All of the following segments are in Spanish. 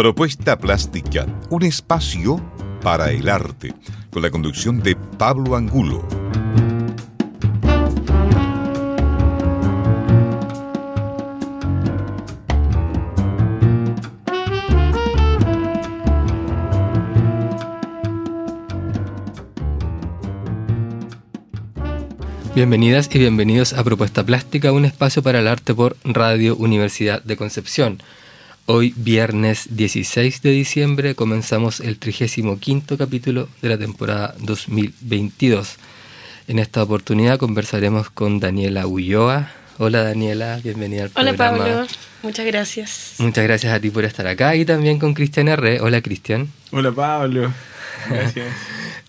Propuesta Plástica, un espacio para el arte, con la conducción de Pablo Angulo. Bienvenidas y bienvenidos a Propuesta Plástica, un espacio para el arte por Radio Universidad de Concepción. Hoy, viernes 16 de diciembre, comenzamos el 35 capítulo de la temporada 2022. En esta oportunidad conversaremos con Daniela Ulloa. Hola Daniela, bienvenida al Hola programa. Pablo, muchas gracias. Muchas gracias a ti por estar acá y también con Cristian R. Hola Cristian. Hola Pablo, gracias.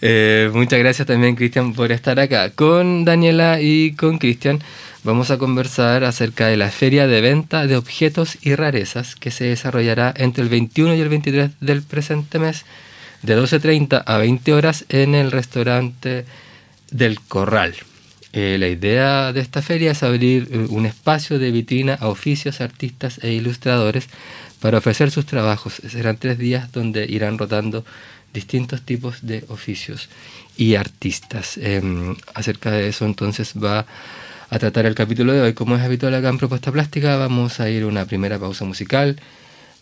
Eh, muchas gracias también, Cristian, por estar acá. Con Daniela y con Cristian vamos a conversar acerca de la feria de venta de objetos y rarezas que se desarrollará entre el 21 y el 23 del presente mes, de 12.30 a 20 horas en el restaurante del Corral. Eh, la idea de esta feria es abrir eh, un espacio de vitrina a oficios, artistas e ilustradores para ofrecer sus trabajos. Serán tres días donde irán rotando distintos tipos de oficios y artistas. Eh, acerca de eso entonces va a tratar el capítulo de hoy. Como es habitual acá en Propuesta Plástica, vamos a ir a una primera pausa musical.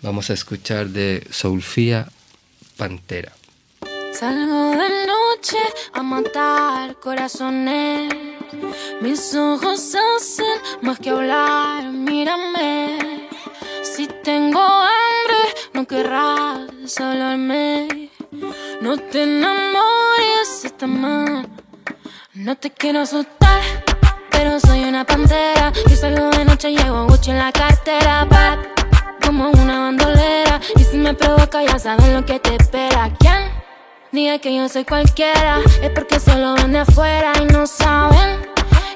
Vamos a escuchar de Soulfía Pantera. Salgo de noche a matar corazones. Mis ojos hacen más que hablar, mírame. Si tengo hambre, no querrás hablarme. No te enamores, está mal. No te quiero asustar, pero soy una pantera. Y salgo de noche, llevo Gucci en la cartera. Bad, como una bandolera. Y si me provoca, ya saben lo que te espera. ¿Quién? Diga que yo soy cualquiera, es porque solo ven de afuera y no saben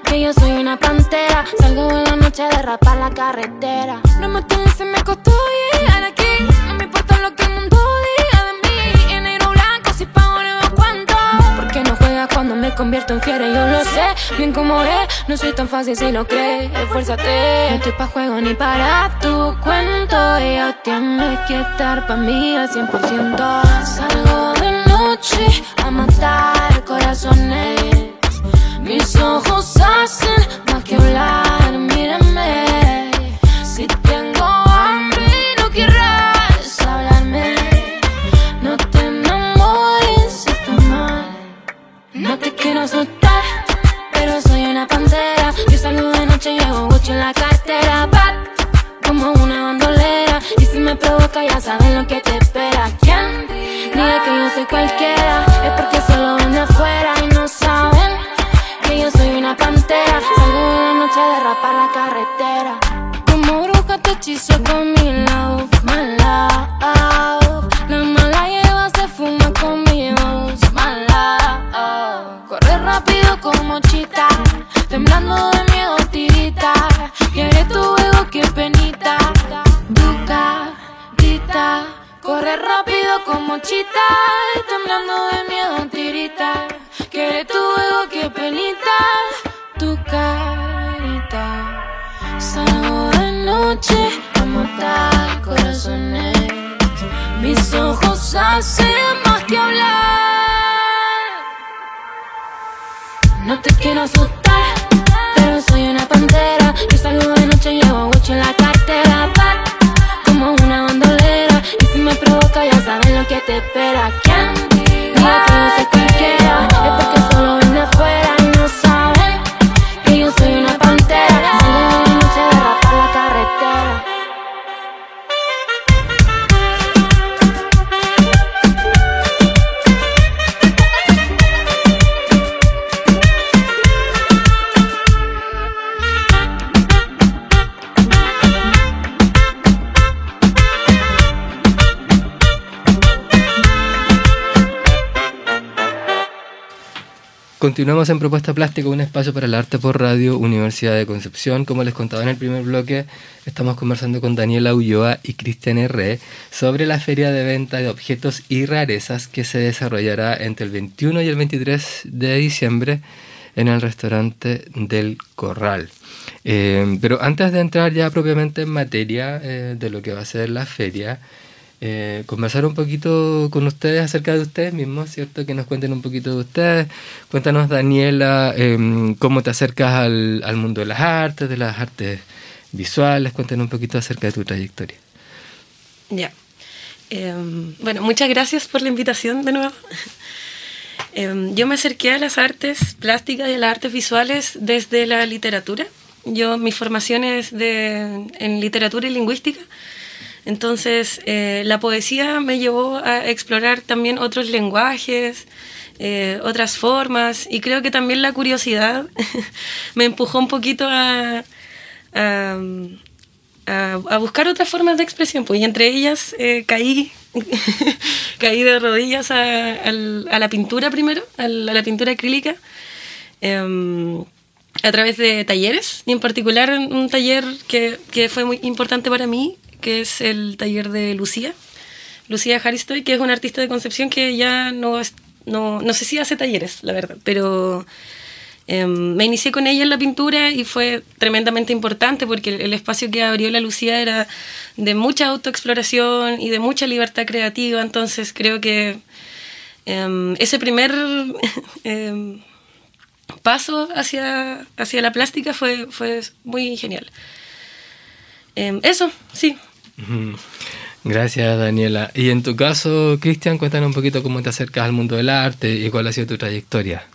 que yo soy una pantera. Salgo en la noche a derrapar la carretera. No me se me costó llegar aquí. No me importa lo que el mundo convierto en fiera, yo lo sé. Bien como es, no soy tan fácil si lo crees. Esfuérzate, no estoy pa' juego ni para tu cuento. Ya tienes que estar pa' mí al 100%. Salgo de noche a matar corazones. Mis ojos hacen provoca, ya saben lo que te espera. ¿Quién? Diga que yo soy cualquiera. Continuamos en Propuesta Plástica, un espacio para el arte por radio Universidad de Concepción. Como les contaba en el primer bloque, estamos conversando con Daniela Ulloa y Cristian R. sobre la feria de venta de objetos y rarezas que se desarrollará entre el 21 y el 23 de diciembre en el restaurante del Corral. Eh, pero antes de entrar ya propiamente en materia eh, de lo que va a ser la feria, eh, conversar un poquito con ustedes acerca de ustedes mismos, ¿cierto? Que nos cuenten un poquito de ustedes. Cuéntanos, Daniela, em, cómo te acercas al, al, mundo de las artes, de las artes visuales. Cuéntanos un poquito acerca de tu trayectoria. Ya. Em, bueno, muchas gracias por la invitación de nuevo. Em, yo me acerqué a las artes plásticas y a las artes visuales desde la literatura. Yo, mi formación es de, en literatura y lingüística. Entonces, eh, la poesía me llevó a explorar también otros lenguajes, eh, otras formas, y creo que también la curiosidad me empujó un poquito a, a, buscar otras formas de expresión, pues, y entre ellas eh, caí, caí de rodillas a, a, la pintura primero, a la, pintura acrílica. Em, a través de talleres, y en particular un taller que, que fue muy importante para mí, que es el taller de Lucía, Lucía Haristoy, que es una artista de Concepción que ya no, no, no sé si hace talleres, la verdad, pero em, me inicié con ella en la pintura y fue tremendamente importante porque el, espacio que abrió la Lucía era de mucha autoexploración y de mucha libertad creativa, entonces creo que em, ese primer em, paso hacia, hacia la plástica fue, fue muy genial. eso, sí, Gracias, Daniela. Y en tu caso, Cristian, cuéntanos un poquito cómo te acercas al mundo del arte y cuál ha sido tu trayectoria.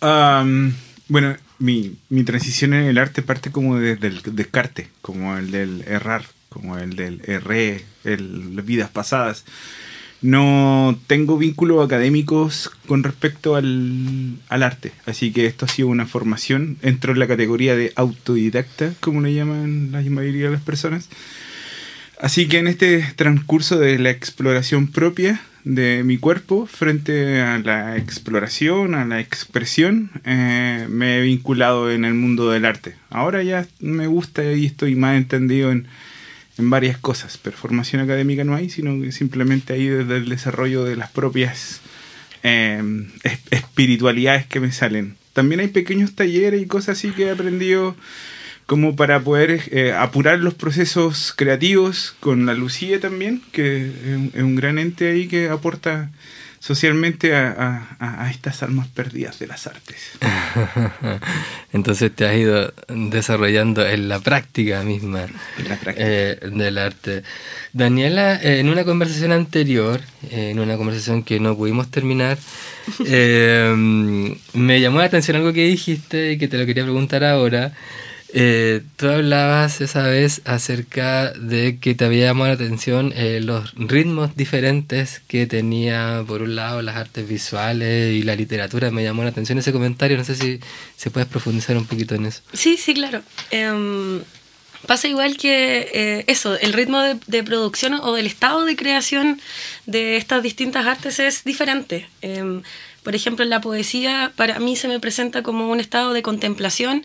bueno, mi, mi, transición en el arte parte como desde el descarte, como el del errar, como el del erré, el, las vidas pasadas. No tengo vínculos académicos con respecto al, al, arte, así que esto ha sido una formación. Entro en la categoría de autodidacta, como le llaman la mayoría de las personas. Así que en este transcurso de la exploración propia de mi cuerpo frente a la exploración, a la expresión, eh, me he vinculado en el mundo del arte. Ahora ya me gusta y estoy más entendido en, varias cosas, pero formación académica no hay, sino que simplemente ahí desde el desarrollo de las propias eh, espiritualidades que me salen. También hay pequeños talleres y cosas así que he aprendido como para poder eh, apurar los procesos creativos con la Lucía también, que es un, gran ente ahí que aporta socialmente a, estas almas perdidas de las artes. Entonces te has ido desarrollando en la práctica misma eh, del arte. Daniela, eh, en una conversación anterior, en una conversación que no pudimos terminar, me llamó la atención algo que dijiste y que te lo quería preguntar ahora. Eh, tú hablabas esa vez acerca de que te había llamado la atención eh, los ritmos diferentes que tenía, por un lado, las artes visuales y la literatura. Me llamó la atención ese comentario. No sé si se puedes profundizar un poquito en eso. Sí, sí, claro. Em, pasa igual que eh, eso, el ritmo de, de, producción o el estado de creación de estas distintas artes es diferente. Em, por ejemplo, la poesía, para mí se me presenta como un estado de contemplación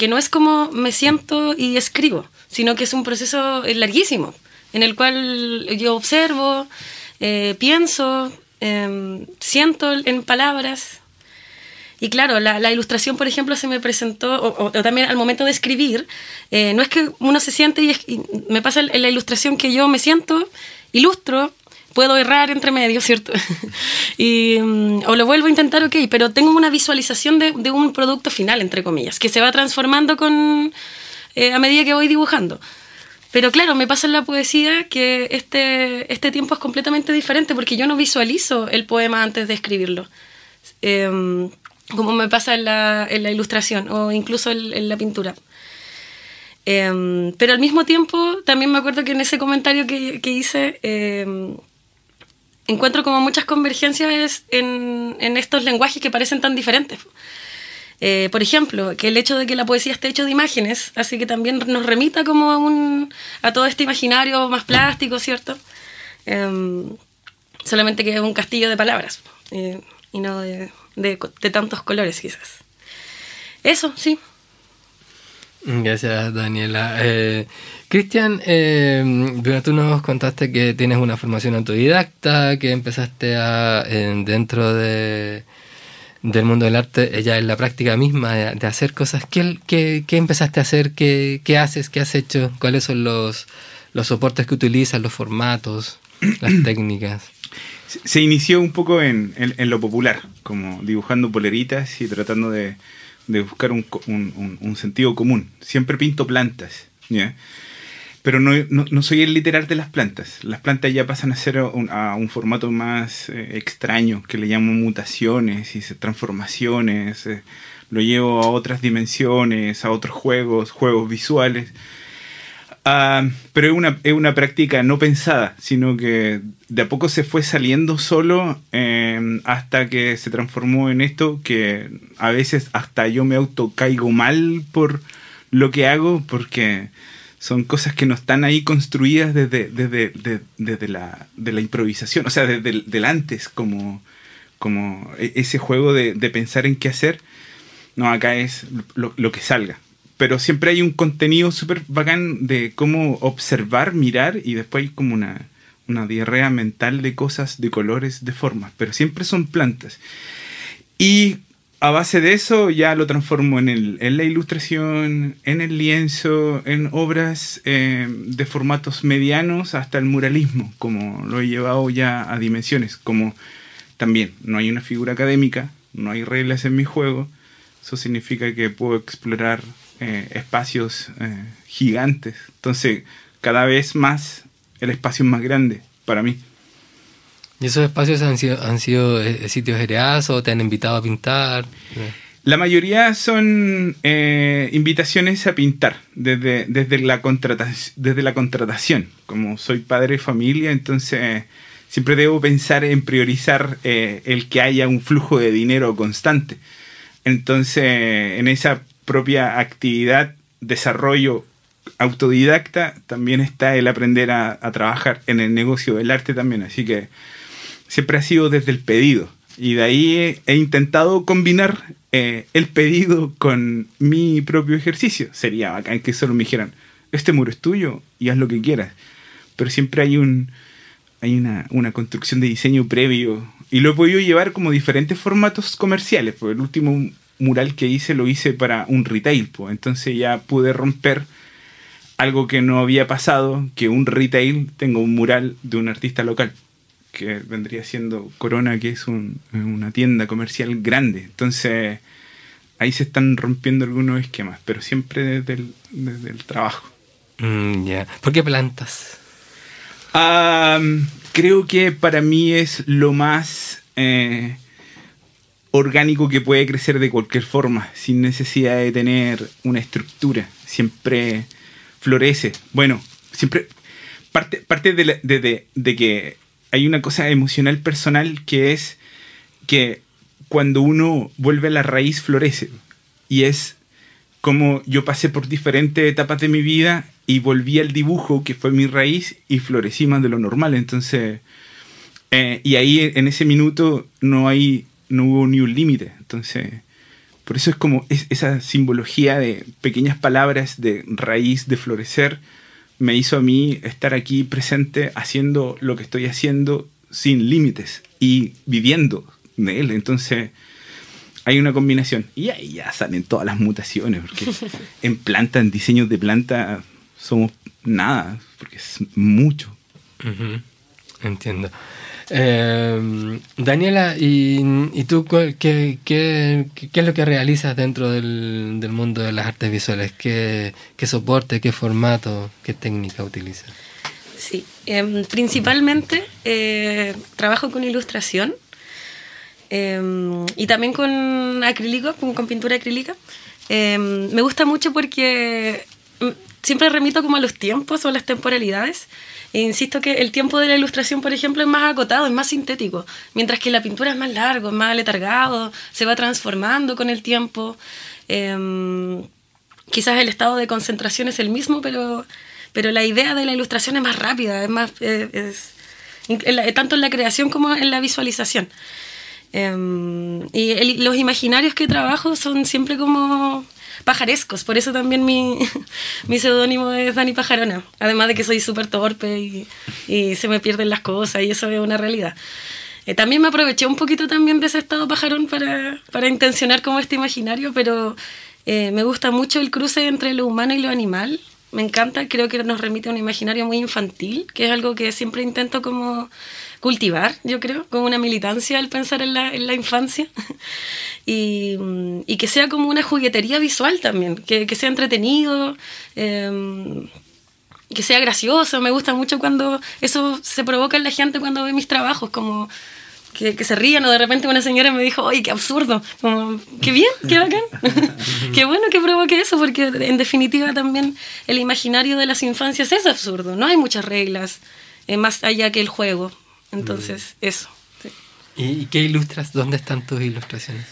que no es como me siento y escribo, sino que es un proceso larguísimo, en el cual yo observo, eh, pienso, em, siento en palabras. Y claro, la, ilustración, por ejemplo, se me presentó, o, también al momento de escribir, eh, no es que uno se siente y, y me pasa en la ilustración que yo me siento, ilustro, puedo errar entre medio, ¿cierto? y, mm, o lo vuelvo a intentar, ok, pero tengo una visualización de, de un producto final, entre comillas, que se va transformando con, eh, a medida que voy dibujando. Pero claro, me pasa en la poesía que este, este tiempo es completamente diferente porque yo no visualizo el poema antes de escribirlo. Em, como me pasa en la, en la ilustración o incluso en, la pintura. Em, pero al mismo tiempo, también me acuerdo que en ese comentario que, que hice, em, encuentro como muchas convergencias en, en estos lenguajes que parecen tan diferentes. Eh, por ejemplo, que el hecho de que la poesía esté hecho de imágenes, así que también nos remita como a, un, a todo este imaginario más plástico, ¿cierto? Em, solamente que es un castillo de palabras eh, y no de, de, de tantos colores, quizás. Eso, sí. Gracias, Daniela. Eh, Cristian, eh, tú nos contaste que tienes una formación autodidacta, que empezaste a, dentro de, del mundo del arte, ya en la práctica misma de, hacer cosas. ¿Qué, qué, qué empezaste a hacer? ¿Qué, ¿Qué, haces? ¿Qué has hecho? ¿Cuáles son los, los soportes que utilizas, los formatos? las técnicas? Se- Se inició un poco en, en- en lo popular, como dibujando poleritas y tratando de, de buscar un, un- sentido común. Siempre pinto plantas. Pero no, no- no soy el literal de las plantas. Las plantas ya pasan a ser a un formato más eh, extraño, que le llamo mutaciones y transformaciones. eh, lo llevo a otras dimensiones, a otros juegos, juegos visuales. Ah, pero es una, es una práctica no pensada, sino que de a poco se fue saliendo solo eh, hasta que se transformó en esto que a veces hasta yo me autocaigo mal por lo que hago porque son cosas que no están ahí construidas desde, desde, de- desde la, de la improvisación, o sea, desde el del antes, como, como e- ese juego de, de pensar en qué hacer. No, acá es lo que salga. Pero siempre hay un contenido súper bacán de cómo observar, mirar y después hay como una, una diarrea mental de cosas, de colores, de formas. Pero siempre son plantas. Y a base de eso ya lo transformo en, el, en la ilustración, en el lienzo, en obras eh, de formatos medianos hasta el muralismo, como lo he llevado ya a dimensiones, como también no hay una figura académica, no hay reglas en mi juego, eso significa que puedo explorar eh, espacios eh, gigantes, entonces cada vez más el espacio es más grande para mí. ¿Y esos espacios han sido, han sido eh, sitios heredados o te han invitado a pintar? La mayoría son eh, invitaciones a pintar desde, desde, la contratación, desde la contratación. Como soy padre de familia, entonces siempre debo pensar en priorizar eh, el que haya un flujo de dinero constante. Entonces, en esa propia actividad, desarrollo autodidacta, también está el aprender a, trabajar en el negocio del arte también. Así que siempre ha sido desde el pedido. Y de ahí he, intentado combinar eh, el pedido con mi propio ejercicio. Sería bacán que solo me dijeran, este muro es tuyo y haz lo que quieras. Pero siempre hay un hay una, una construcción de diseño previo. Y lo he podido llevar como diferentes formatos comerciales. Pues el último mural que hice lo hice para un retail. Pues. Entonces ya pude romper algo que no había pasado, que un retail tenga un mural de un artista local que vendría siendo Corona, que es un- una tienda comercial grande. Entonces, ahí se están rompiendo algunos esquemas, pero siempre desde el, desde el trabajo. Mm, ya. ¿Por qué plantas? Creo que para mí es lo más eh, orgánico que puede crecer de cualquier forma, sin necesidad de tener una estructura. Siempre florece. Bueno, siempre parte, parte de, la- de- de- de que hay una cosa emocional personal que es que cuando uno vuelve a la raíz florece. Y es como yo pasé por diferentes etapas de mi vida y volví al dibujo, que fue mi raíz, y florecí más de lo normal. Entonces, eh, y ahí en ese minuto no hay, no hubo ni un límite. Entonces, por eso es como es- esa simbología de pequeñas palabras de raíz, de florecer, me hizo a mí estar aquí presente haciendo lo que estoy haciendo sin límites y viviendo de él. Entonces, hay una combinación. Y ahí ya salen todas las mutaciones, porque en planta, en diseños de planta, somos nada, porque es mucho. Ujú, Entiendo. Eh, Daniela, ¿y, tú qué, es lo que realizas dentro del, mundo de las artes visuales? ¿Qué, soporte, qué formato, qué técnica utilizas? Sí, em, principalmente eh, trabajo con ilustración em, y también con acrílico, con, pintura acrílica. Em, me gusta mucho porque siempre remito como a los tiempos o a las temporalidades. E insisto que el tiempo de la ilustración, por ejemplo, es más acotado, es más sintético, mientras que la pintura es más largo, es más aletargado, se va transformando con el tiempo. Em, quizás el estado de concentración es el mismo, pero, pero la idea de la ilustración es más rápida, es más, eh, es, la- tanto en la creación como en la visualización. Em, y los imaginarios que trabajo son siempre como pajarescos, por eso también mi, mi seudónimo es Dani Pajarona, además de que soy súper torpe y, se me pierden las cosas y eso es una realidad. Eh, también me aproveché un poquito también de ese estado pajarón para, para intencionar como este imaginario, pero eh, me gusta mucho el cruce entre lo humano y lo animal me encanta, creo que nos remite a un imaginario muy infantil, que es algo que siempre intento como cultivar, yo creo, como una militancia al pensar en la, en la infancia. y, que sea como una juguetería visual también, que, sea entretenido. Eh, que sea gracioso, me gusta mucho cuando eso se provoca en la gente cuando ve mis trabajos, como que, se rían o de repente una señora me dijo, oye, qué absurdo, qué bien, qué bacán, qué bueno que provoque eso, porque en definitiva también el imaginario de las infancias es absurdo, no hay muchas reglas eh, más allá que el juego, entonces mm. eso. Sí. ¿Y qué ilustras? ¿Dónde están tus ilustraciones?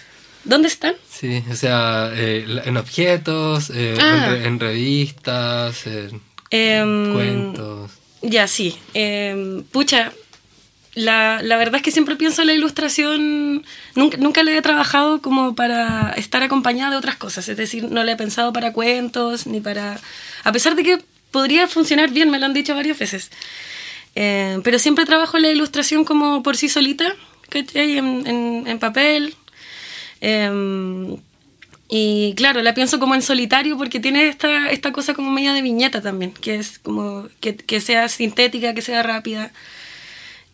¿Dónde están? Sí, o sea, eh, en objetos, eh, ah. en, en, revistas, en eh, cuentos. Ya, sí. Eh, pucha, la, la, verdad es que siempre pienso en la ilustración, nunca, nunca le he trabajado como para estar acompañada de otras cosas, es decir, no le he pensado para cuentos, ni para... A pesar de que podría funcionar bien, me lo han dicho varias veces. Eh, pero siempre trabajo la ilustración como por sí solita, ¿cachai? En, en, en papel. Eh, y claro, la pienso como en solitario porque tiene esta, esta cosa como media de viñeta también, que es como que, que sea sintética, que sea rápida.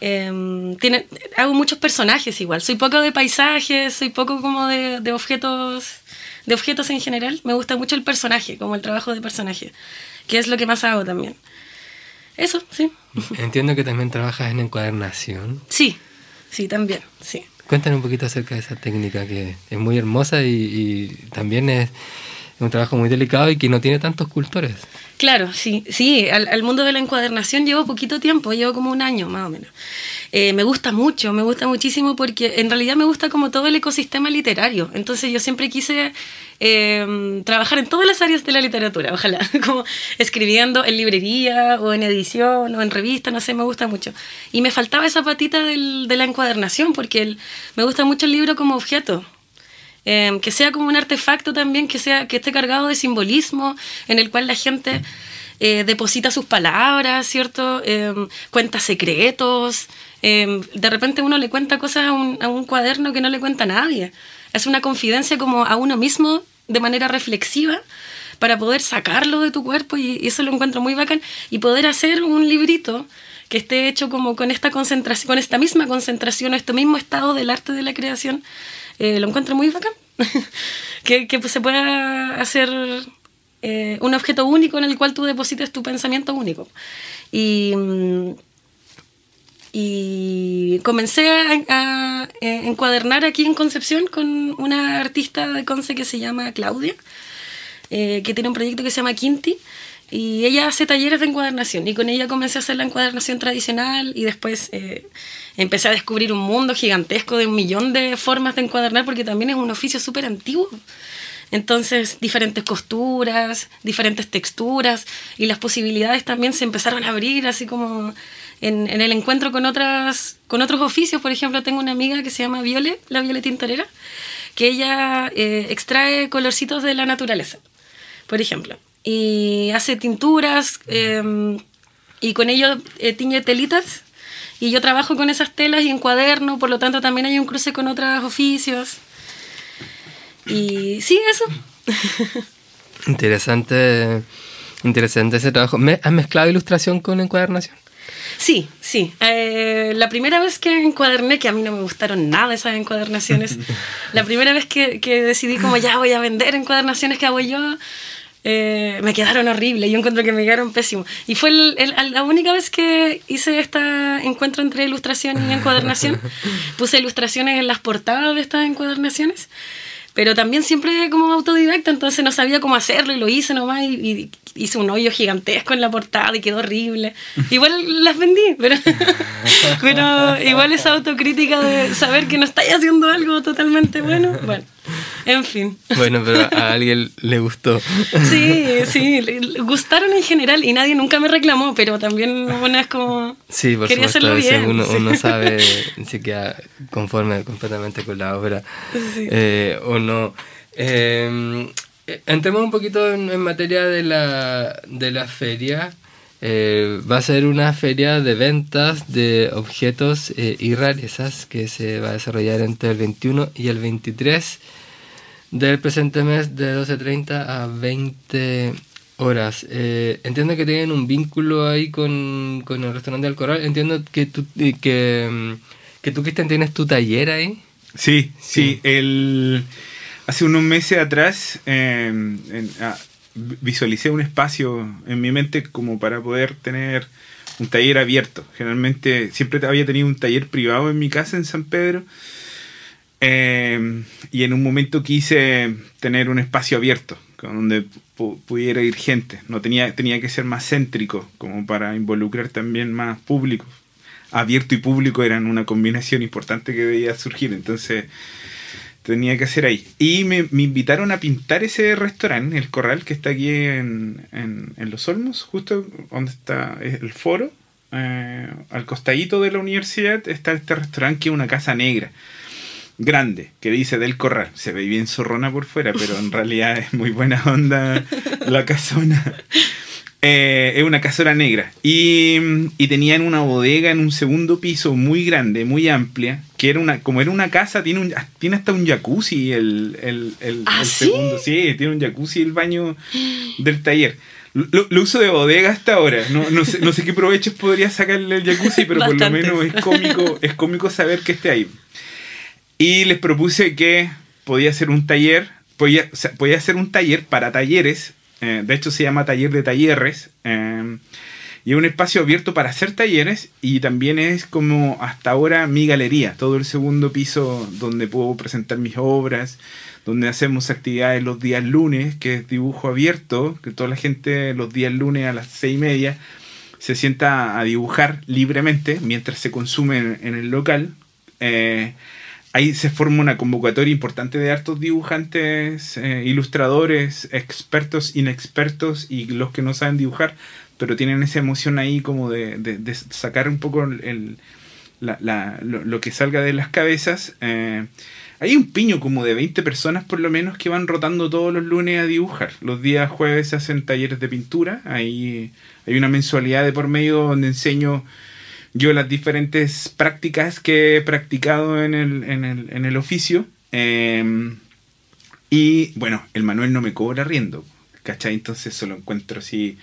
Eh, tiene, hago muchos personajes igual, soy poco de paisajes, soy poco como de, de, objetos de objetos en general, me gusta mucho el personaje, como el trabajo de personaje, que es lo que más hago también. Eso, sí. Entiendo que también trabajas en encuadernación. Sí, sí, también, sí. Cuéntanos un poquito acerca de esa técnica que es muy hermosa y, y también es un trabajo muy delicado y que no tiene tantos cultores. Claro, sí, sí, al, mundo de la encuadernación llevo poquito tiempo, llevo como un año más o menos. Eh, me gusta mucho, me gusta muchísimo porque en realidad me gusta como todo el ecosistema literario. Entonces yo siempre quise eh, trabajar en todas las áreas de la literatura, ojalá, como escribiendo en librería o en edición o en revista, no sé, me gusta mucho. Y me faltaba esa patita del, de la encuadernación porque el, me gusta mucho el libro como objeto. Eh, que sea como un artefacto también, que, sea, que esté cargado de simbolismo, en el cual la gente eh, deposita sus palabras, ¿cierto? Eh, cuenta secretos. de repente uno le cuenta cosas a un, cuaderno que no le cuenta a nadie. Es una confidencia como a uno mismo de manera reflexiva para poder sacarlo de tu cuerpo y, y eso lo encuentro muy bacán y poder hacer un librito que esté hecho como con esta concentración, con esta misma concentración, este mismo estado del arte de la creación, eh, lo encuentro muy bacán. que, que se pueda hacer eh, un objeto único en el cual tú deposites tu pensamiento único. Y, y comencé a, a, encuadernar aquí en Concepción con una artista de Conce que se llama Claudia, eh, que tiene un proyecto que se llama Quinti. Y ella hace talleres de encuadernación y con ella comencé a hacer la encuadernación tradicional y después eh, empecé a descubrir un mundo gigantesco de un millón de formas de encuadernar porque también es un oficio súper antiguo. Entonces, diferentes costuras, diferentes texturas y las posibilidades también se empezaron a abrir, así como en, el encuentro con, otras, con otros oficios. Por ejemplo, tengo una amiga que se llama Viole, la Viole Tintorera, que ella eh, extrae colorcitos de la naturaleza, por ejemplo, y hace tinturas eh, y con ello eh, tiñe telitas y yo trabajo con esas telas y en cuaderno, por lo tanto también hay un cruce con otros oficios. Y sí, eso. Interesante, interesante ese trabajo. ¿Has mezclado ilustración con encuadernación? Sí, sí. Eh, la primera vez que encuaderné, que a mí no me gustaron nada esas encuadernaciones, la primera vez que, que decidí como ya voy a vender encuadernaciones que hago yo, eh, me quedaron horribles, yo encuentro que me quedaron pésimos. Y fue el, el, la única vez que hice este encuentro entre ilustración y encuadernación. Puse ilustraciones en las portadas de estas encuadernaciones, pero también siempre como autodidacta, entonces no sabía cómo hacerlo y lo hice nomás y, y hice un hoyo gigantesco en la portada y quedó horrible. Igual las vendí, pero, pero igual esa autocrítica de saber que no estáis haciendo algo totalmente bueno, bueno. En fin. Bueno, pero a alguien le gustó. Sí, sí, le gustaron en general y nadie nunca me reclamó, pero también una es como... Sí, por quería supuesto, hacerlo bien. Uno, sí. uno sabe si queda conforme completamente con la obra Sí. eh, o no. Eh, entremos un poquito en, en materia de la, de la feria. Eh, va a ser una feria de ventas de objetos eh, y rarezas que se va a desarrollar entre el 21 y el 23 del presente mes de 12.30 a 20 horas. Eh, entiendo que tienen un vínculo ahí con, con el restaurante del Corral. Entiendo que tú, eh, que, mm, que tú, Cristian, tienes tu taller ahí. Sí, sí. El, hace unos meses atrás eh, en- ah, visualicé un espacio en mi mente como para poder tener un taller abierto. Generalmente siempre había tenido un taller privado en mi casa en San Pedro. Eh, y en un momento quise tener un espacio abierto donde pu- pudiera ir gente. No tenía, tenía que ser más céntrico, como para involucrar también más público. Abierto y público eran una combinación importante que veía surgir, entonces tenía que hacer ahí. Y me, me invitaron a pintar ese restaurante, el Corral, que está aquí en, en- en Los Olmos, justo donde está el foro. Eh, al costadito de la universidad está este restaurante que es una casa negra grande que dice del corral. Se ve bien zorrona por fuera, pero en realidad es muy buena onda la casona. Eh, es una casona negra. Y, y tenían una bodega en un segundo piso muy grande, muy amplia, que era una, como era una casa, tiene, un, tiene hasta un jacuzzi el, el, el- ¿Ah, el sí? segundo. Sí, tiene un jacuzzi el baño del taller. Lo, lo uso de bodega hasta ahora. No, no, sé, no sé qué provechos podría sacarle el jacuzzi, pero por lo menos es cómico, es cómico saber que esté ahí. Y les propuse que podía hacer un taller, podía, podía hacer un taller para talleres, eh, de hecho se llama taller de talleres, eh, y es un espacio abierto para hacer talleres y también es como hasta ahora mi galería, todo el segundo piso donde puedo presentar mis obras, donde hacemos actividades los días lunes, que es dibujo abierto, que toda la gente los días lunes a las seis y media se sienta a dibujar libremente mientras se consume en, en el local. Eh, ahí se forma una convocatoria importante de hartos dibujantes, eh, ilustradores, expertos, inexpertos y los que no saben dibujar, pero tienen esa emoción ahí como de, sacar un poco el, la- la- lo, lo que salga de las cabezas. Eh, hay un piño como de 20 personas por lo menos que van rotando todos los lunes a dibujar. Los días jueves se hacen talleres de pintura. Ahí hay una mensualidad de por medio donde enseño yo las diferentes prácticas que he practicado en el, en el, en el oficio. Eh, y bueno, el Manuel no me cobra riendo. ¿Cachai? Entonces eso lo encuentro así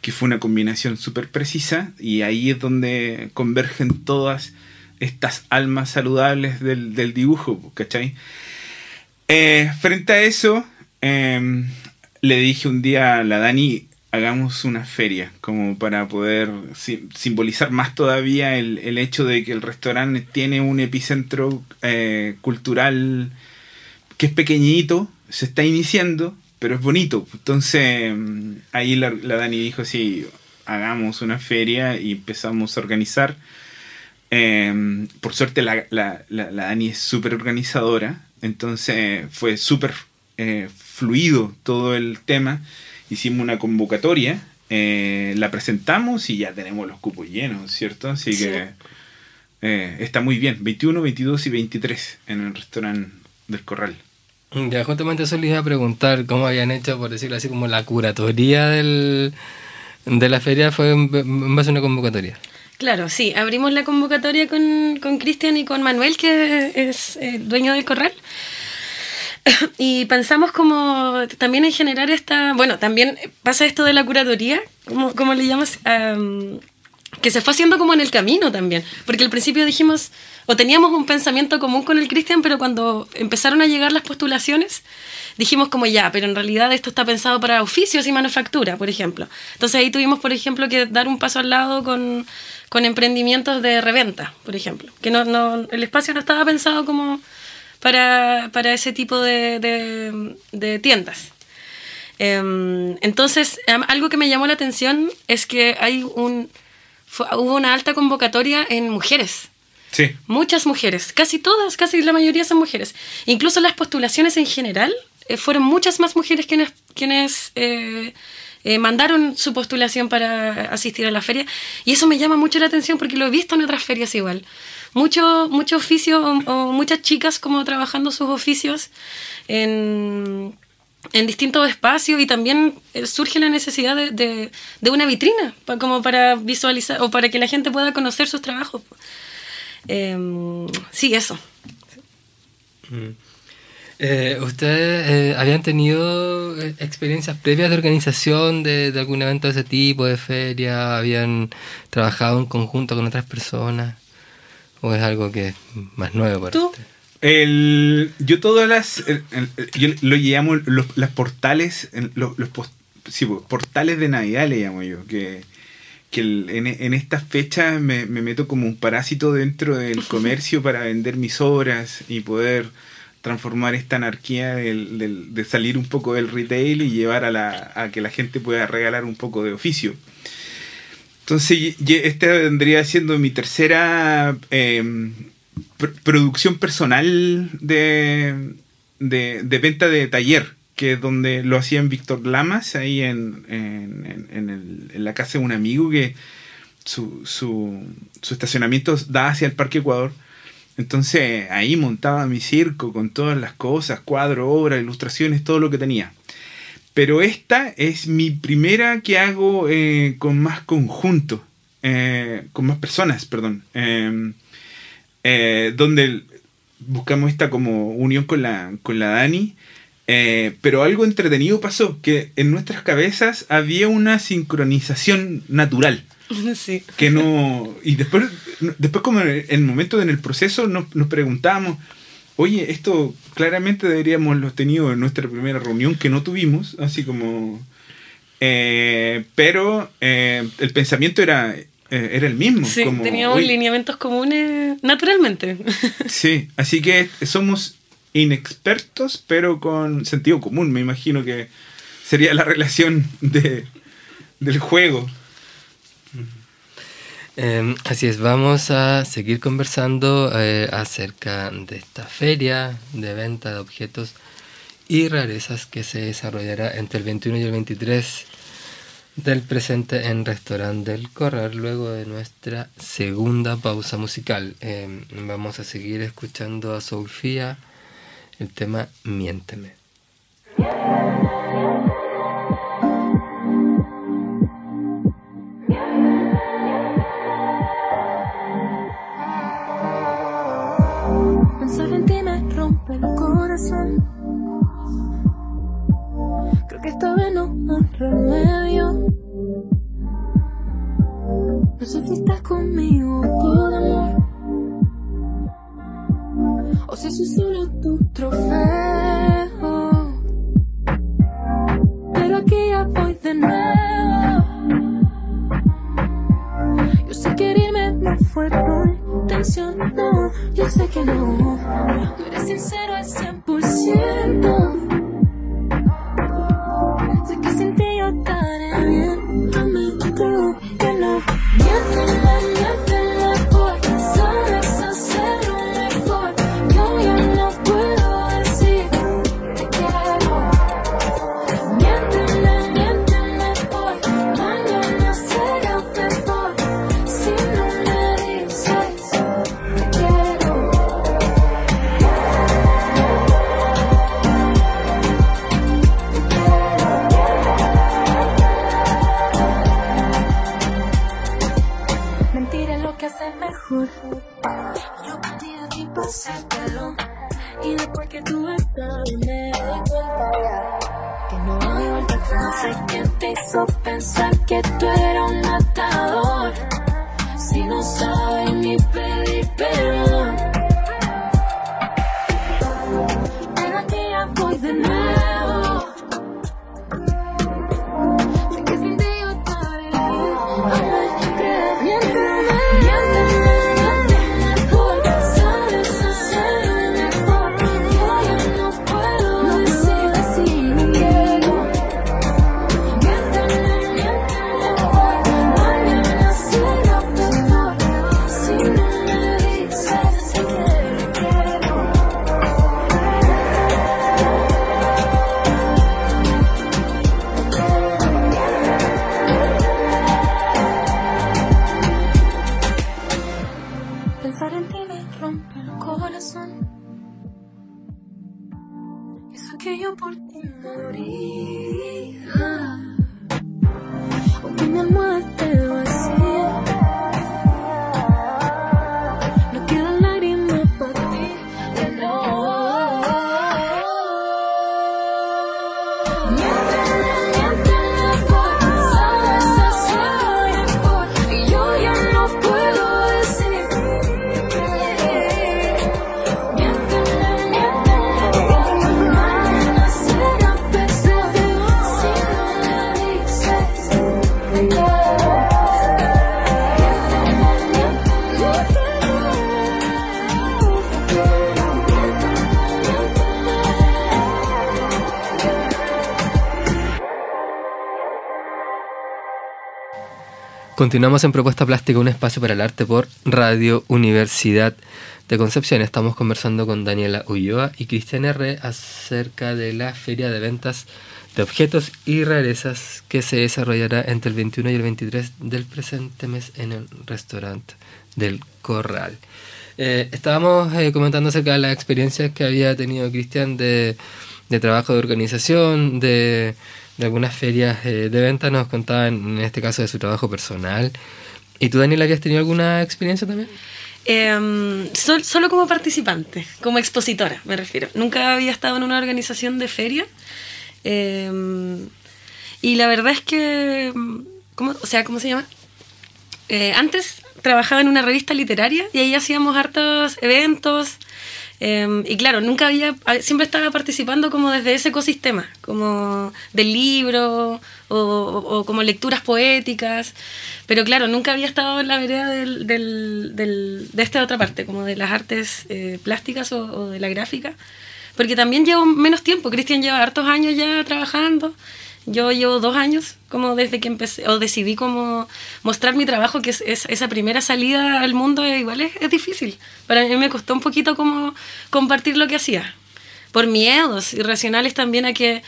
que fue una combinación súper precisa y ahí es donde convergen todas estas almas saludables del, del dibujo, ¿cachai? Eh, frente a eso, eh, le dije un día a la Dani, hagamos una feria, como para poder si- simbolizar más todavía el, el hecho de que el restaurante tiene un epicentro eh, cultural que es pequeñito, se está iniciando, pero es bonito. Entonces, mm, ahí la, Dani dijo, sí, hagamos una feria y empezamos a organizar. Eh, por suerte la, la, la, la Dani es súper organizadora, entonces fue súper eh, fluido todo el tema. Hicimos una convocatoria, eh, la presentamos y ya tenemos los cupos llenos, ¿cierto? Así Sí. que eh, está muy bien, 21, 22 y 23 en el restaurante del Corral. Ya, justamente eso les iba a preguntar cómo habían hecho, por decirlo así, como la curatoría del, de la feria fue en, base a una convocatoria. Claro, sí, abrimos la convocatoria con con Cristian y con Manuel, que es eh, dueño del corral. Y pensamos como también en generar esta, bueno, también pasa esto de la curatoría, como, como le llamas, Am, que se fue haciendo como en el camino también, porque al principio dijimos, o teníamos un pensamiento común con el Cristian, pero cuando empezaron a llegar las postulaciones, dijimos como ya, pero en realidad esto está pensado para oficios y manufactura, por ejemplo. Entonces ahí tuvimos, por ejemplo, que dar un paso al lado con, con emprendimientos de reventa, por ejemplo, que no, no, el espacio no estaba pensado como para, para ese tipo de, de- de tiendas. Em, entonces, algo que me llamó la atención es que hay un, fue- hubo una alta convocatoria en mujeres. Sí, Muchas mujeres, casi todas, casi la mayoría son mujeres. Incluso las postulaciones en general eh, fueron muchas más mujeres quienes, quienes eh, eh, mandaron su postulación para asistir a la feria. Y eso me llama mucho la atención porque lo he visto en otras ferias igual. Mucho, mucho oficio o, muchas chicas como trabajando sus oficios en, en distintos espacios y también eh, surge la necesidad de, de- una vitrina como para visualizar o para que la gente pueda conocer sus trabajos. Em, sí, eso. Eh, ¿Ustedes eh, habían tenido experiencias previas de organización de, de algún evento de ese tipo, de feria? ¿Habían trabajado en conjunto con otras personas? ¿O es algo que es más nuevo para ¿Tú? El, yo todas las, el- el- yo lo llamo los, las portales, el- los, los pos- sí, pues, portales de Navidad le llamo yo, que, que el- en, en estas fechas me, me meto como un parásito dentro del comercio para vender mis obras y poder transformar esta anarquía del- del- de salir un poco del retail y llevar a, la, a que la gente pueda regalar un poco de oficio. Entonces, esta vendría siendo mi tercera pr- producción personal de, de, venta de taller, que es donde lo hacía en Víctor Lamas, ahí en, en, en la casa de un amigo que su, su, su estacionamiento da hacia el Parque Ecuador. Entonces ahí montaba mi circo con todas las cosas, cuadro, obra, ilustraciones, todo lo que tenía. Pero esta es mi primera que hago eh, con más conjunto, eh, con más personas, perdón. Eh, eh, donde buscamos esta como unión con la, con la Dani. eh, pero algo entretenido pasó, que en nuestras cabezas había una sincronización natural Sí. que no y después después como en el momento en el proceso nos, nos preguntábamos oye esto claramente deberíamos haberlo tenido en nuestra primera reunión que no tuvimos así como eh, pero eh, el pensamiento era eh, era el mismo Sí, como, teníamos oye, lineamientos comunes naturalmente. sí así que somos inexpertos pero con sentido común me imagino que sería la relación de del juego Eh, así es, vamos a seguir conversando eh, acerca de esta feria de venta de objetos y rarezas que se desarrollará entre el 21 y el 23 del presente en Restaurante del Corral luego de nuestra segunda pausa musical. Eh, vamos a seguir escuchando a Sofía el tema Miénteme. Creo que esta vez no hay remedio. No sé si estás conmigo por amor. O si soy solo tu trofeo. Pero aquí ya voy de nuevo. Yo sé que irme no fue tu intención, no, yo sé que no. Tú eres sincero al 100%. Que tú eras Continuamos en Propuesta Plástica, un espacio para el arte por Radio Universidad de Concepción. Estamos conversando con Daniela Ulloa y Cristian R. acerca de la feria de ventas de objetos y rarezas que se desarrollará entre el 21 y el 23 del presente mes en el restaurante del Corral. Eh, estábamos eh, comentando acerca de las experiencias que había tenido Cristian de, de trabajo de organización, de, de algunas ferias eh, de venta, nos contaba en este caso de su trabajo personal. ¿Y tú, Daniela, habías tenido alguna experiencia también? Sol- solo como participante, como expositora, me refiero. Nunca había estado en una organización de feria. Em, y la verdad es que, ¿cómo, o sea, ¿cómo se llama? Eh, antes trabajaba en una revista literaria y ahí hacíamos hartos eventos. Em, y claro, nunca había, siempre estaba participando como desde ese ecosistema, como del libro o- o como lecturas poéticas. Pero claro, nunca había estado en la vereda del, del- del- de esta otra parte, como de las artes eh, plásticas o, o de la gráfica. Porque también llevo menos tiempo. Cristian lleva hartos años ya trabajando. Yo llevo dos años como desde que empecé, o decidí como mostrar mi trabajo, que es, es- esa primera salida al mundo eh, igual es, difícil. Para mí me costó un poquito como compartir lo que hacía. Por miedos irracionales también a que,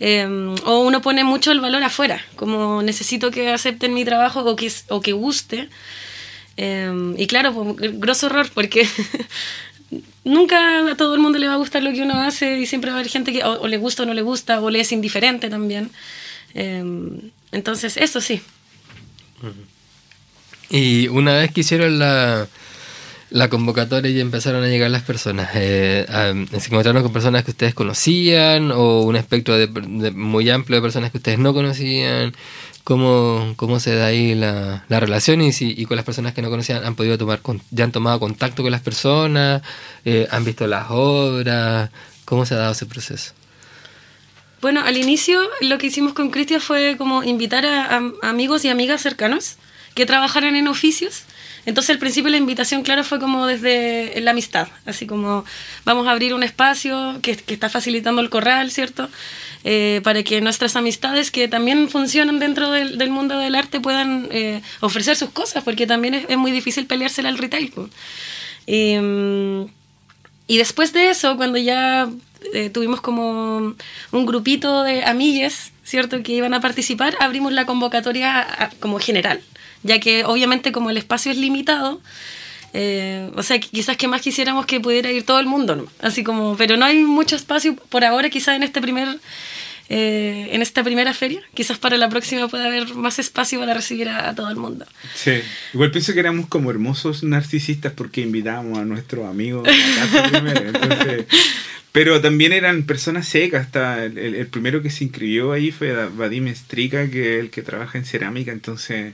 eh, o uno pone mucho el valor afuera, como necesito que acepten mi trabajo o que, o que guste. Eh, y claro, pues, grosso error, porque nunca a todo el mundo le va a gustar lo que uno hace y siempre va a haber gente que o, le gusta o no le gusta o le es indiferente también. Eh, entonces, eso sí. Y una vez que hicieron la, la convocatoria y empezaron a llegar las personas, eh, ¿se encontraron con personas que ustedes conocían o un espectro de- muy amplio de personas que ustedes no conocían? ¿Cómo, cómo se da ahí la, la relación y, si, y con las personas que no conocían han podido tomar, ya han tomado contacto con las personas, eh, han visto las obras? ¿Cómo se ha dado ese proceso? Bueno, al inicio lo que hicimos con Cristian fue como invitar a, a amigos y amigas cercanos que trabajaran en oficios. Entonces al principio la invitación, claro, fue como desde la amistad, así como vamos a abrir un espacio que, que está facilitando el corral, ¿cierto? Eh, para que nuestras amistades que también funcionan dentro del, del mundo del arte puedan eh, ofrecer sus cosas, porque también es, es muy difícil peleársela al retail. pues. Y, después de eso, cuando ya eh, tuvimos como un grupito de amigues, ¿cierto?, que iban a participar, abrimos la convocatoria como general, ya que obviamente como el espacio es limitado, eh, o sea, quizás que más quisiéramos que pudiera ir todo el mundo, ¿no? Así como, pero no hay mucho espacio por ahora, quizás en este primer... eh, en esta primera feria, quizás para la próxima pueda haber más espacio para recibir a, a todo el mundo. Sí, igual pienso que éramos como hermosos narcisistas porque invitábamos a nuestros amigos a casa primero. Entonces, pero también eran personas secas. Hasta el, el- el primero que se inscribió ahí fue Vadim Strika, que es el que trabaja en cerámica. Entonces,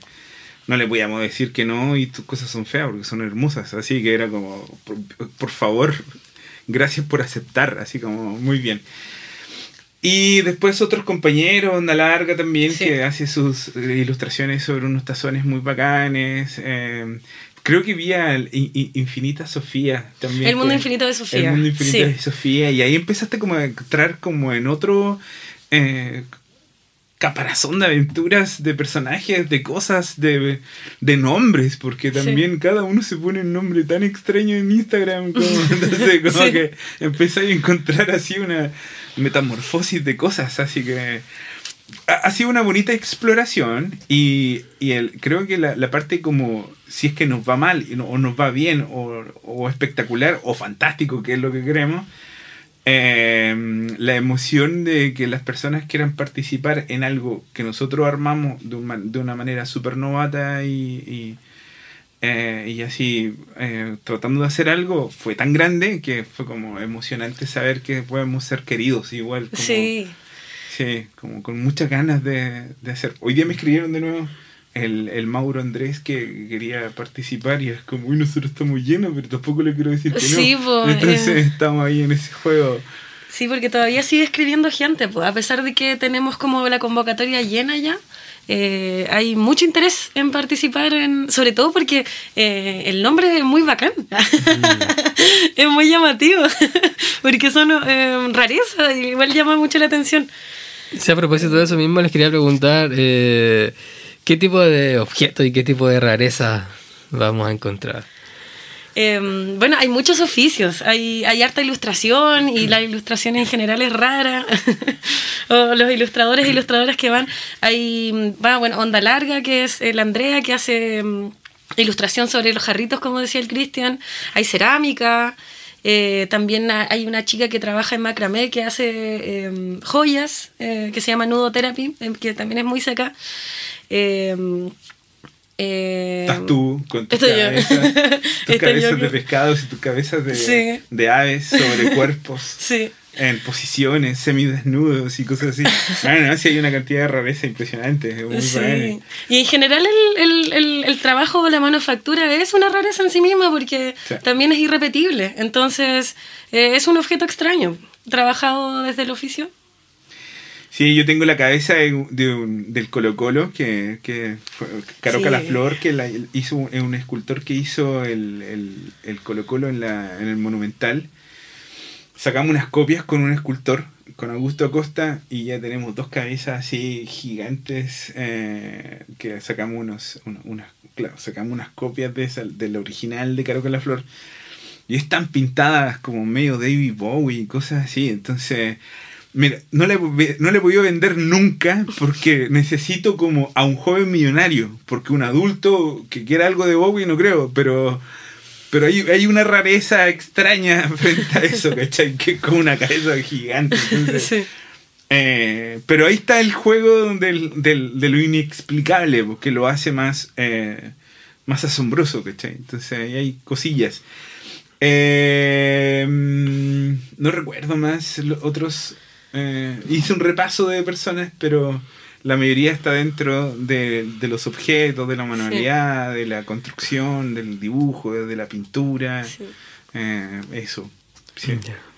no le podíamos decir que no y tus cosas son feas porque son hermosas. Así que era como, por, por favor, gracias por aceptar. Así como, muy bien. Y después otros compañeros, Onda Larga también, Sí. que hace sus eh, ilustraciones sobre unos tazones muy bacanes. eh, creo que vi a Infinita Sofía también. El mundo infinito de Sofía. El mundo infinito Sí. de Sofía. Y ahí empezaste como a entrar como en otro eh, caparazón de aventuras, de personajes, de cosas, de, de nombres, porque también cada uno se pone un nombre tan extraño en Instagram. Como, entonces, como Sí. que empecé a encontrar así una metamorfosis de cosas, así que ha, ha sido una bonita exploración y, y el, creo que la, la parte como si es que nos va mal o nos va bien o, o espectacular o fantástico, que es lo que queremos, eh, la emoción de que las personas quieran participar en algo que nosotros armamos de, un man- de una manera súper novata y, y, eh, y así eh, tratando de hacer algo fue tan grande que fue como emocionante saber que podemos ser queridos igual. Como, Sí. Sí, como con muchas ganas de, de hacer. Hoy día me escribieron de nuevo el, el Mauro Andrés que quería participar y es como, uy, nosotros estamos llenos, pero tampoco le quiero decir que Sí, no. po, Entonces eh. estamos ahí en ese juego. Sí, porque todavía sigue escribiendo gente, pues a pesar de que tenemos como la convocatoria llena ya, eh, hay mucho interés en participar, en, sobre todo porque eh, el nombre es muy bacán, es muy llamativo, porque son eh, rarezas y igual llama mucho la atención. Sí, a propósito de eso mismo, les quería preguntar, eh, ¿Qué tipo de objetos y qué tipo de rareza vamos a encontrar? Em, bueno, hay muchos oficios, hay, hay harta ilustración y la ilustración en general es rara. o los ilustradores e ilustradoras que van, hay, va, bueno, Onda Larga, que es el Andrea, que hace em, ilustración sobre los jarritos, como decía el Cristian, hay cerámica. Eh, también hay una chica que trabaja en macramé que hace em, joyas, eh, que se llama Nudo Therapy, que también es muy seca. Eh, Estás tú con tus cabezas, tus cabezas de pescados y tus cabezas de, de aves sobre cuerpos. Sí. En posiciones, semidesnudos y cosas así. Bueno, sí hay una cantidad de rareza impresionante. Muy sí. Y en general el, el, el, trabajo de la manufactura es una rareza en sí misma porque también es irrepetible. Entonces eh, es un objeto extraño. Trabajado desde el oficio Sí, yo tengo la cabeza de, del Colo Colo, que, que fue Caro Calaflor, que la, hizo un, escultor que hizo el, el, el Colo Colo en, la, en el Monumental. Sacamos unas copias con un escultor, con Augusto Acosta, y ya tenemos dos cabezas así gigantes, eh, que sacamos unos, unas, claro, sacamos unas copias de esa, del original de Caro Calaflor. Y están pintadas como medio David Bowie y cosas así, entonces Mira, no le, no le he podido vender nunca porque necesito como a un joven millonario. Porque un adulto que quiera algo de Bowie no creo, pero, pero hay, hay una rareza extraña frente a eso, ¿cachai? Que es como una cabeza gigante. Eh, pero ahí está el juego del, del, de lo inexplicable, porque lo hace más, eh, más asombroso, ¿cachai? Entonces ahí hay cosillas. Eh, mm, no recuerdo más otros eh, hice un repaso de personas, pero la mayoría está dentro de, los objetos, de la manualidad, de la construcción, del dibujo, de la pintura. Eh, eso.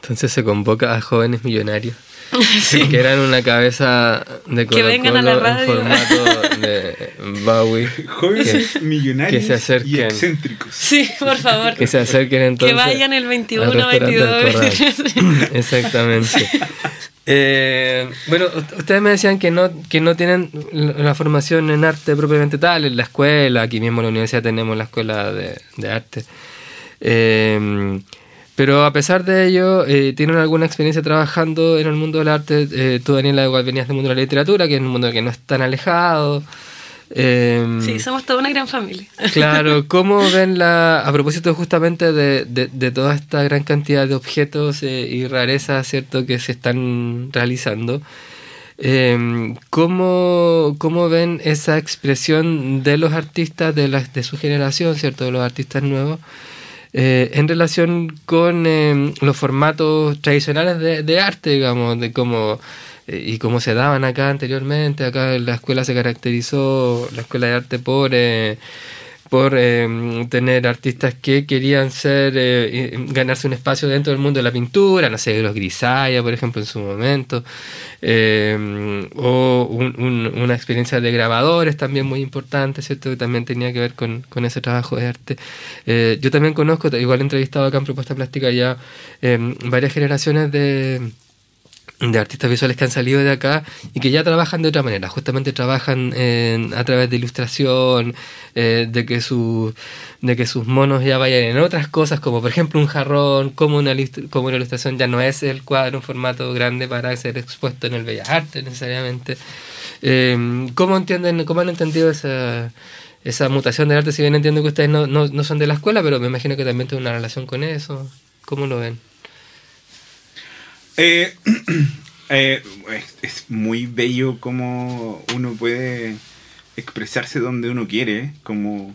Entonces se convoca a jóvenes millonarios. Que eran una cabeza de Colo que vengan a la radio. en formato de Bowie. Jóvenes millonarios que se y excéntricos. Sí, por favor. Que se acerquen entonces. Que vayan el 21, 22, 23. Exactamente. Eh, bueno, ustedes me decían que no, que no tienen la formación en arte propiamente tal, en la escuela, aquí mismo en la universidad tenemos la escuela de, arte. Eh, pero a pesar de ello, eh, tienen alguna experiencia trabajando en el mundo del arte. Eh, tú, Daniela, igual venías del mundo de la literatura, que es un mundo que no es tan alejado. Em, sí, somos toda una gran familia. Claro, ¿cómo ven la, a propósito justamente de, de, toda esta gran cantidad de objetos eh, y rarezas, ¿cierto?, que se están realizando. Em, ¿cómo, ¿cómo, ven esa expresión de los artistas de, la, de su generación, ¿cierto?, de los artistas nuevos, eh, en relación con em, los formatos tradicionales de, de arte, digamos, de cómo eh, y como se daban acá anteriormente, acá la escuela se caracterizó, la escuela de arte por, eh, por eh, tener artistas que querían ser, ganarse un espacio dentro del mundo de la pintura, no sé, los Grisaya, por ejemplo, en su momento, o una experiencia de grabadores también muy importante, ¿cierto? Que también tenía que ver con, con ese trabajo de arte. yo también conozco, igual he entrevistado acá en Propuesta Plástica ya varias generaciones de de artistas visuales que han salido de acá y que ya trabajan de otra manera, justamente trabajan a través de ilustración, eh, de, que su, de que sus monos ya vayan en otras cosas, como por ejemplo un jarrón, como una, como una ilustración ya no es el cuadro en formato grande para ser expuesto en el Bellas Artes necesariamente. Eh, ¿Cómo entienden, cómo han entendido esa, esa mutación del arte? Si bien entiendo que ustedes no, no, no son de la escuela, pero me imagino que también tienen una relación con eso. ¿Cómo lo ven? Eh, eh, es muy bello como uno puede expresarse donde uno quiere, como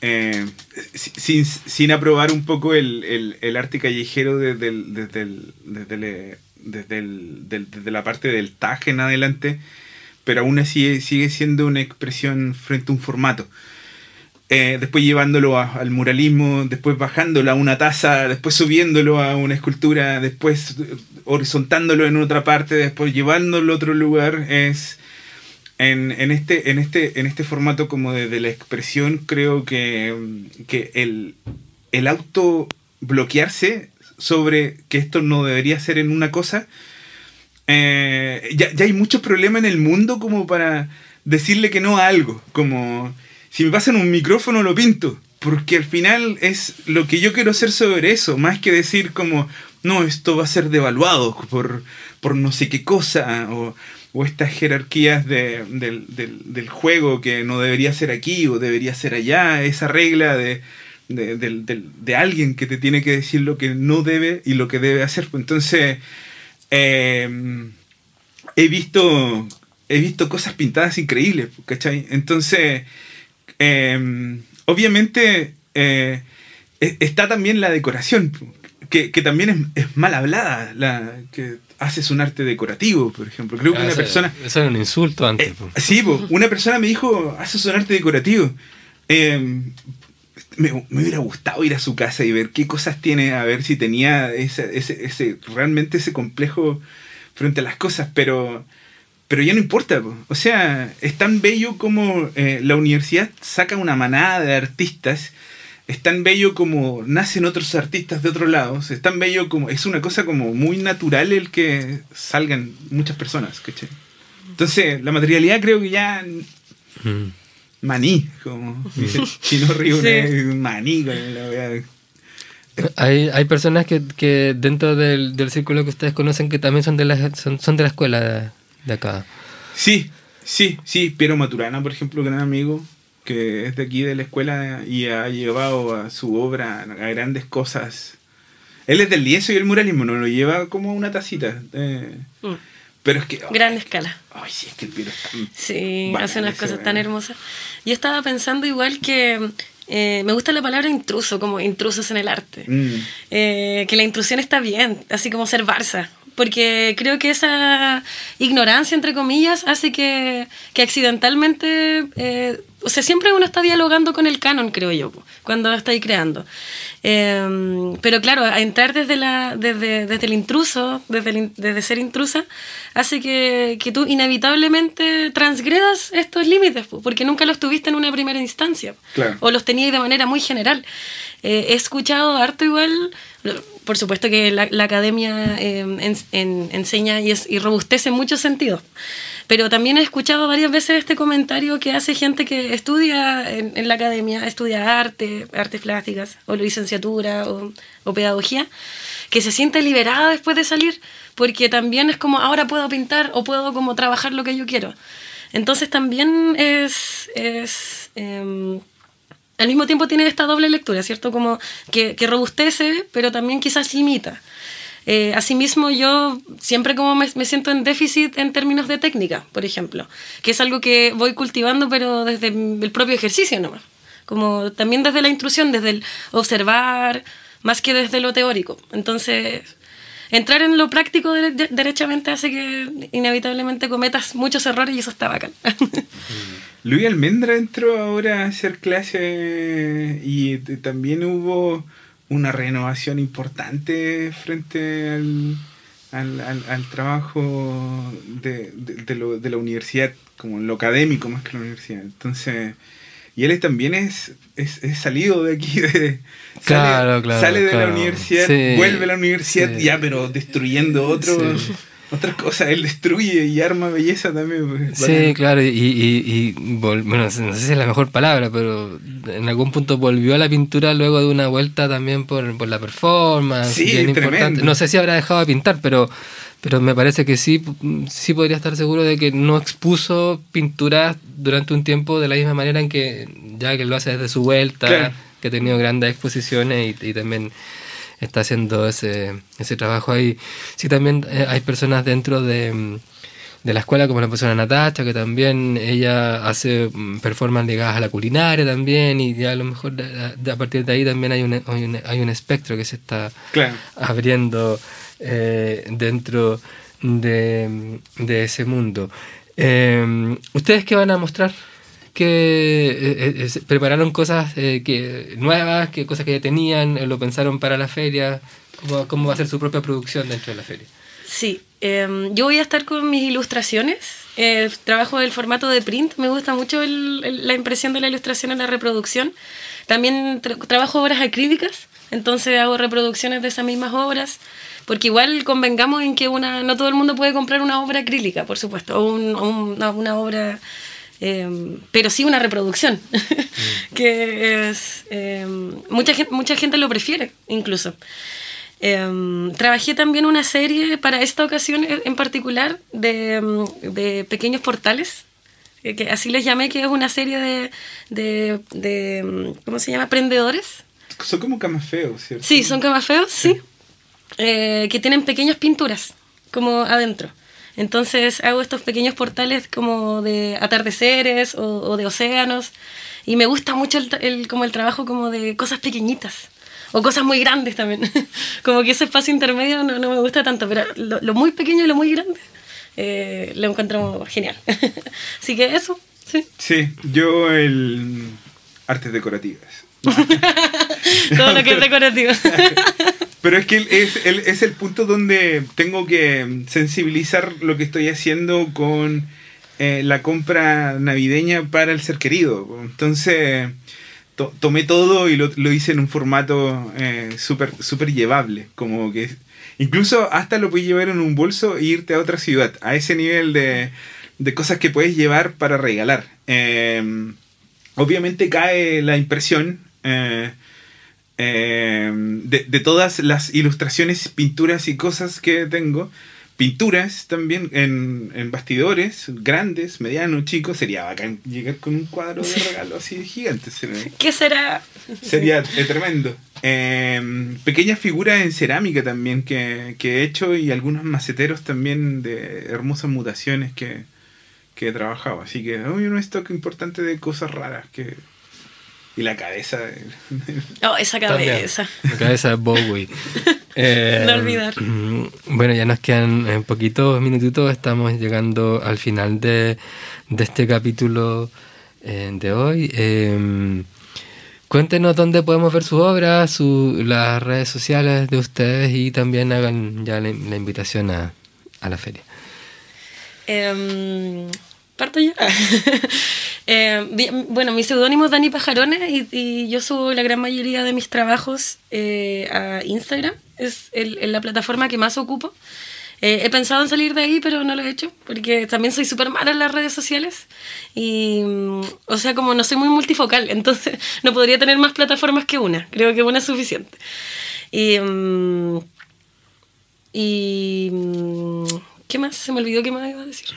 eh, sin, sin, aprobar un poco el, el, arte callejero desde, desde, desde, la parte del tag en adelante, pero aún así sigue siendo una expresión frente a un formato. Eh, después llevándolo al muralismo, después bajándolo a una taza, después subiéndolo a una escultura, después horizontándolo en otra parte, después llevándolo a otro lugar, es en, en, este, en, este, en este formato como de, la expresión, creo que, que el, el auto bloquearse sobre que esto no debería ser en una cosa, eh, ya, ya hay muchos problemas en el mundo como para decirle que no a algo. Como si me pasan un micrófono lo pinto. Porque al final es lo que yo quiero hacer sobre eso, más que decir como, no, esto va a ser devaluado por, por no sé qué cosa, o, estas jerarquías de, del, del, juego que no debería ser aquí o debería ser allá, esa regla de, de, de, alguien que te tiene que decir lo que no debe y lo que debe hacer. Entonces, eh, he visto he visto cosas pintadas increíbles, ¿cachai? Entonces, eh, obviamente eh, está también la decoración, que, que también es, es, mal hablada, la, que haces un arte decorativo, por ejemplo. Creo que Ah, una eso- persona... Eso era un insulto antes. Eh, po. sí, po, una persona me dijo, haces un arte decorativo. Eh, me, me hubiera gustado ir a su casa y ver qué cosas tiene, a ver si tenía ese, ese, ese realmente ese complejo frente a las cosas, pero, pero ya no importa. po. O sea, es tan bello como eh, la universidad saca una manada de artistas, es tan bello como nacen otros artistas de otros lados, es tan bello como, es una cosa como muy natural el que salgan muchas personas, ¿cachai? Entonces, la materialidad creo que ya Mm. maní, como dice Chino Río, maní con la wea. Hay, hay personas que, que dentro del, del círculo que ustedes conocen que también son de la, son, son de la escuela de, acá. Sí, sí, sí, Piero Maturana, por ejemplo, gran amigo, que es de aquí de la escuela y ha llevado a su obra a grandes cosas. Él es del lienzo y el muralismo, no lo lleva como una tacita. eh, Mm. pero es que... ay, Gran escala. Ay, sí, es que el Piero. Sí, hace unas cosas tan hermosas. Yo estaba pensando igual que eh, me gusta la palabra intruso, como intrusos en el arte. Mm, Eh, que la intrusión está bien, así como ser Barça. Porque creo que esa ignorancia, entre comillas, hace que, que accidentalmente. eh, o sea, siempre uno está dialogando con el canon, creo yo, cuando está ahí creando. Eh, pero claro, a entrar desde, la, desde, desde el intruso, desde, el desde ser intrusa, hace que, que tú inevitablemente transgredas estos límites, po, porque nunca los tuviste en una primera instancia. Claro. o los teníais de manera muy general. Eh, he escuchado harto igual, por supuesto que la, academia eh, en- en- enseña y, es, y robustece en muchos sentidos, pero también he escuchado varias veces este comentario que hace gente que estudia en, la academia, estudia arte, artes plásticas, o licenciatura, o, pedagogía, que se siente liberada después de salir, porque también es como, ahora puedo pintar o puedo como trabajar lo que yo quiero. Entonces también es... es em, al mismo tiempo tiene esta doble lectura, ¿cierto? Como que, robustece, pero también quizás limita. Eh, asimismo, yo siempre como me, me siento en déficit en términos de técnica, por ejemplo, que es algo que voy cultivando, pero desde el propio ejercicio nomás. Como también desde la intrusión, desde el observar, más que desde lo teórico. Entonces, entrar en lo práctico de- de- derechamente hace que inevitablemente cometas muchos errores y eso está bacán. Luis Almendra entró ahora a hacer clase y también hubo una renovación importante frente al, al, al- trabajo de, de- lo- de la universidad, como lo académico más que la universidad. Entonces, y él también es, es, es salido de aquí, de, Claro, sale, claro, sale de claro. la universidad, Sí, vuelve a la universidad, sí. ya, pero destruyendo otros. Sí. Otras cosas, él destruye y arma belleza también. pues, Sí, claro, y, y, bueno, no sé si es la mejor palabra, pero en algún punto volvió a la pintura luego de una vuelta también por, por la performance. Sí, bien importante. No sé si habrá dejado de pintar, pero, pero me parece que sí, sí podría estar seguro de que no expuso pinturas durante un tiempo de la misma manera en que ya que lo hace desde su vuelta, Claro. que ha tenido grandes exposiciones y, y también está haciendo ese, ese trabajo ahí. Sí, también eh, hay personas dentro de, de la escuela, como la persona Natacha, que también ella hace mm, performance ligadas a la culinaria también, y ya a lo mejor de- de- a partir de ahí también hay un, hay un, hay un espectro que se está Claro. abriendo eh, dentro de, de ese mundo. Eh, ¿Ustedes qué van a mostrar? que eh, eh, prepararon cosas eh, que nuevas, que cosas que ya tenían, eh, lo pensaron para la feria, cómo, cómo va a ser su propia producción dentro de la feria. Sí, em, yo voy a estar con mis ilustraciones. eh, trabajo del formato de print. Me gusta mucho el- el- la impresión de la ilustración en la reproducción. También tra- trabajo obras acrílicas, entonces hago reproducciones de esas mismas obras. Porque igual convengamos en que una, no todo el mundo puede comprar una obra acrílica, por supuesto, o un- una, una obra em, pero sí una reproducción, que es, em, mucha, gente, mucha gente lo prefiere incluso. Em, trabajé también una serie para esta ocasión en particular de, de pequeños portales, que, que así les llamé, que es una serie de, de, de, ¿cómo se llama? Prendedores. Son como camas feos, ¿cierto? Sí, son camafeos, sí. Eh, que tienen pequeñas pinturas, como adentro. Entonces hago estos pequeños portales como de atardeceres o, o de océanos. Y me gusta mucho el, el- como el trabajo como de cosas pequeñitas. O cosas muy grandes también. como que ese espacio intermedio no, no me gusta tanto, pero lo, lo muy pequeño y lo muy grande eh, lo encuentro genial. Así que eso, sí. Sí, yo el artes decorativas. Todo lo que es decorativo. Pero es que es el, es el punto donde tengo que sensibilizar lo que estoy haciendo con eh, la compra navideña para el ser querido. Entonces to- tomé todo y lo, lo hice en un formato eh, súper súper llevable. Como que incluso hasta lo puedes llevar en un bolso e irte a otra ciudad. A ese nivel de, de cosas que puedes llevar para regalar. Eh, obviamente cae la impresión. eh, eh, de, de todas las ilustraciones, pinturas y cosas que tengo, pinturas también en, en bastidores, grandes, medianos, chicos, sería bacán llegar con un cuadro de regalo así gigante. ¿Qué será? sería eh, tremendo. Eh, pequeñas figuras en cerámica también que, que he hecho y algunos maceteros también de hermosas mutaciones que, que he trabajado. Así que hay un stock importante de cosas raras que... Y la cabeza. de- Oh, esa También. cabeza. La cabeza de Bowie. Eh, No olvidar. Bueno, ya nos quedan en poquitos minutitos. Estamos llegando al final de, de este capítulo eh, de hoy. Eh, cuéntenos dónde podemos ver sus obras, su, las redes sociales de ustedes y también hagan ya la, la invitación a, a la feria. Em, Parto ya. Eh, bueno, mi seudónimo es Dani Pajarones y, y yo subo la gran mayoría de mis trabajos eh, a Instagram. Es el- el- la plataforma que más ocupo. Eh, he pensado en salir de ahí, pero no lo he hecho, porque también soy súper mala en las redes sociales. Y, mm, o sea, como no soy muy multifocal, entonces no podría tener más plataformas que una. Creo que una es suficiente. Y, mm, y mm, ¿qué más? Se me olvidó qué más iba a decir.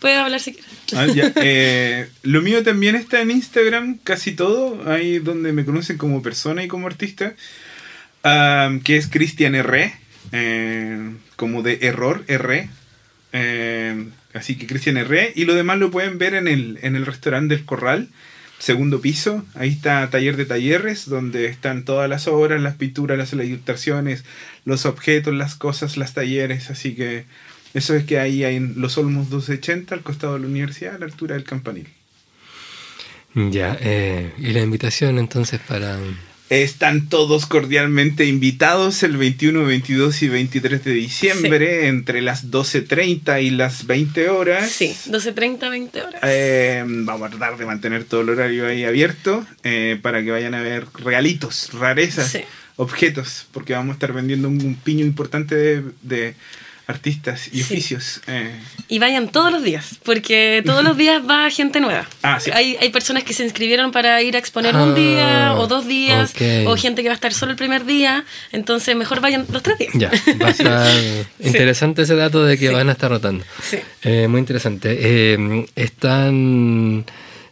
Puedes hablar si quieres. Ah, ya. Eh, lo mío también está en Instagram, casi todo, ahí donde me conocen como persona y como artista, que es Cristian R, eh, como de error, R. eh, así que Cristian R, y lo demás lo pueden ver en el, en el restaurante del Corral, segundo piso, ahí está Taller de Talleres, donde están todas las obras, las pinturas, las ilustraciones, los objetos, las cosas, las talleres, así que... Eso es que ahí hay en Los Olmos 280, al costado de la universidad, a la altura del campanil. Ya, eh, y la invitación entonces para... Están todos cordialmente invitados el 21, 22 y 23 de diciembre, entre las 12.30 y las 20 horas. Sí, 12.30, 20 horas. Eh, vamos a tratar de mantener todo el horario ahí abierto eh, para que vayan a ver regalitos, rarezas, Sí. objetos, porque vamos a estar vendiendo un, un piño importante de, de artistas y Sí. oficios. eh. Y vayan todos los días, porque todos los días va gente nueva. Ah, sí. hay, hay personas que se inscribieron para ir a exponer Ah, un día o dos días, o gente que va a estar solo el primer día. Entonces, mejor vayan los tres días. Ya, va a estar interesante ese dato de que Sí. van a estar rotando. Sí. Eh, muy interesante. Eh, están,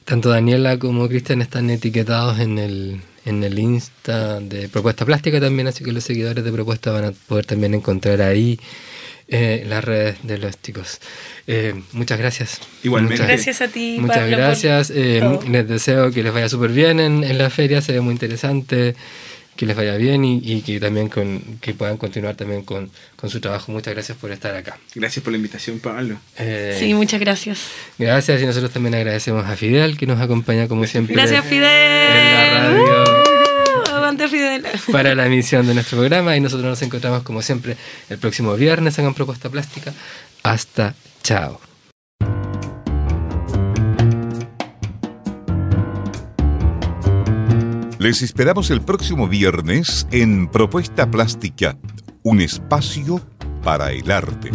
tanto Daniela como Cristian están etiquetados en el, en el Insta de Propuesta Plástica también, así que los seguidores de Propuesta van a poder también encontrar ahí eh, las redes de los chicos. Eh, muchas gracias. Igualmente. Muchas- Gracias a ti, Muchas Pablo, gracias. eh, les deseo que les vaya súper bien en, en la feria, se ve muy interesante, que les vaya bien y, y que también con, que puedan continuar también con, con su trabajo. Muchas gracias por estar acá. Gracias por la invitación, Pablo. Eh, Sí, muchas gracias. Gracias y nosotros también agradecemos a Fidel que nos acompaña como siempre Gracias, Fidel. en la radio Uh, aguante, Fidel. para la emisión de nuestro programa y nosotros nos encontramos como siempre el próximo viernes en Propuesta Plástica. Hasta chao. Les esperamos el próximo viernes en Propuesta Plástica, un espacio para el arte.